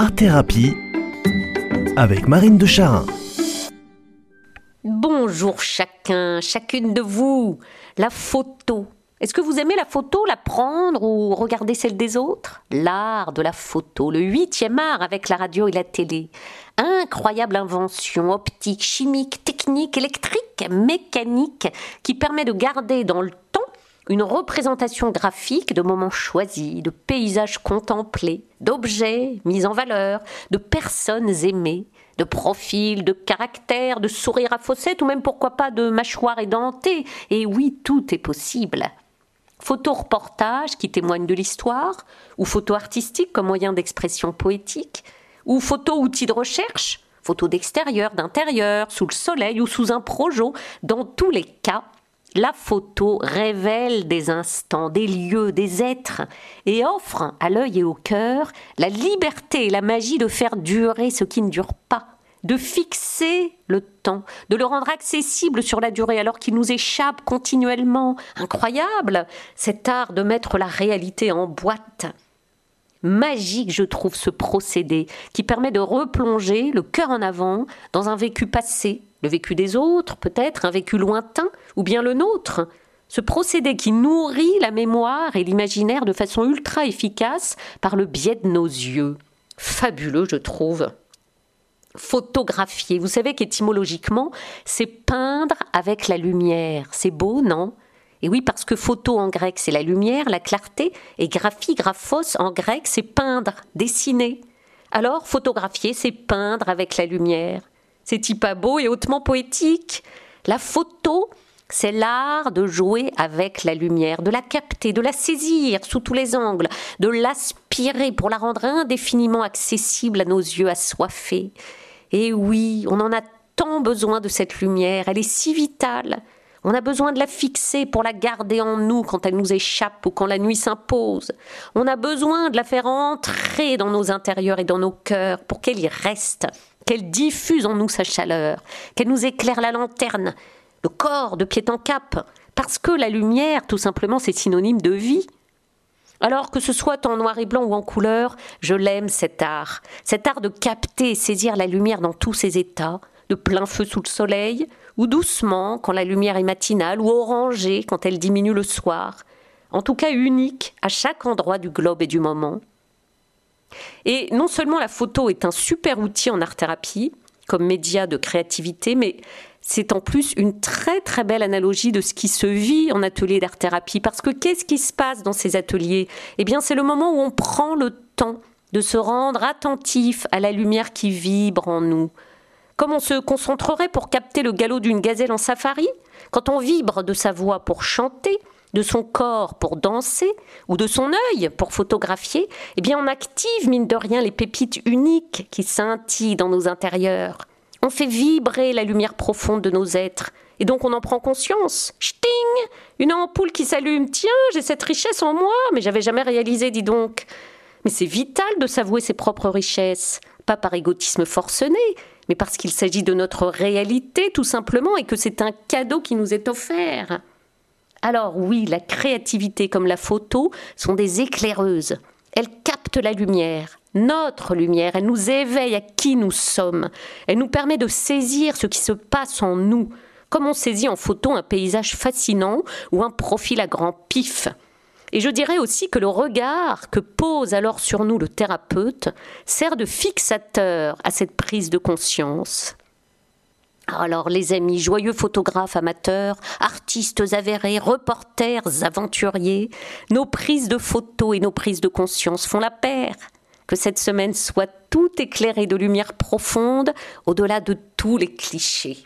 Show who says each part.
Speaker 1: Art Thérapie avec Marine de Charin.
Speaker 2: Bonjour chacun, chacune de vous. La photo. Est-ce que vous aimez la photo, la prendre ou regarder celle des autres? L'art de la photo, le huitième art avec la radio et la télé. Incroyable invention optique, chimique, technique, électrique, mécanique qui permet de garder dans le temps une représentation graphique de moments choisis, de paysages contemplés, d'objets mis en valeur, de personnes aimées, de profils, de caractères, de sourires à fossettes ou même pourquoi pas de mâchoires édentées. Et oui, tout est possible. Photo-reportage qui témoigne de l'histoire, ou photo artistique comme moyen d'expression poétique, ou photo-outil de recherche, photo d'extérieur, d'intérieur, sous le soleil ou sous un projo. Dans tous les cas, la photo révèle des instants, des lieux, des êtres, et offre à l'œil et au cœur la liberté et la magie de faire durer ce qui ne dure pas, de fixer le temps, de le rendre accessible sur la durée alors qu'il nous échappe continuellement. Incroyable, cet art de mettre la réalité en boîte. Magique, je trouve, ce procédé qui permet de replonger le cœur en avant dans un vécu passé, le vécu des autres, peut-être, un vécu lointain, ou bien le nôtre. Ce procédé qui nourrit la mémoire et l'imaginaire de façon ultra efficace par le biais de nos yeux. Fabuleux, je trouve. Photographier, vous savez qu'étymologiquement, c'est peindre avec la lumière. C'est beau, non? Et oui, parce que photo en grec, c'est la lumière, la clarté, et graphie, graphos en grec, c'est peindre, dessiner. Alors, photographier, c'est peindre avec la lumière. C'est-il pas beau et hautement poétique La photo, c'est l'art de jouer avec la lumière, de la capter, de la saisir sous tous les angles, de l'aspirer pour la rendre indéfiniment accessible à nos yeux assoiffés. Et oui, on en a tant besoin de cette lumière, elle est si vitale. On a besoin de la fixer pour la garder en nous quand elle nous échappe ou quand la nuit s'impose. On a besoin de la faire entrer dans nos intérieurs et dans nos cœurs pour qu'elle y reste, qu'elle diffuse en nous sa chaleur, qu'elle nous éclaire la lanterne, le corps de pied en cap, parce que la lumière, tout simplement, c'est synonyme de vie. Alors que ce soit en noir et blanc ou en couleur, je l'aime cet art, cet art de capter et saisir la lumière dans tous ses états, de plein feu sous le soleil, ou doucement quand la lumière est matinale, ou orangée quand elle diminue le soir, en tout cas unique à chaque endroit du globe et du moment. Et non seulement la photo est un super outil en art-thérapie, comme média de créativité, mais c'est en plus une très très belle analogie de ce qui se vit en atelier d'art-thérapie. Parce que qu'est-ce qui se passe dans ces ateliers? Eh bien, c'est le moment où on prend le temps de se rendre attentif à la lumière qui vibre en nous. Comme on se concentrerait pour capter le galop d'une gazelle en safari, quand on vibre de sa voix pour chanter, de son corps pour danser ou de son œil pour photographier, eh bien on active mine de rien les pépites uniques qui scintillent dans nos intérieurs. On fait vibrer la lumière profonde de nos êtres et donc on en prend conscience. Sting Une ampoule qui s'allume. Tiens, j'ai cette richesse en moi, mais j'avais jamais réalisé, dis donc. Mais c'est vital de s'avouer ses propres richesses, pas par égotisme forcené, mais parce qu'il s'agit de notre réalité tout simplement et que c'est un cadeau qui nous est offert. Alors oui, la créativité comme la photo sont des éclaireuses. Elles captent la lumière, notre lumière, elle nous éveille à qui nous sommes. Elle nous permet de saisir ce qui se passe en nous, comme on saisit en photo un paysage fascinant ou un profil à grand pif. Et je dirais aussi que le regard que pose alors sur nous le thérapeute sert de fixateur à cette prise de conscience. Alors les amis, joyeux photographes amateurs, artistes avérés, reporters aventuriers, nos prises de photos et nos prises de conscience font la paire. Que cette semaine soit tout éclairée de lumière profonde au-delà de tous les clichés.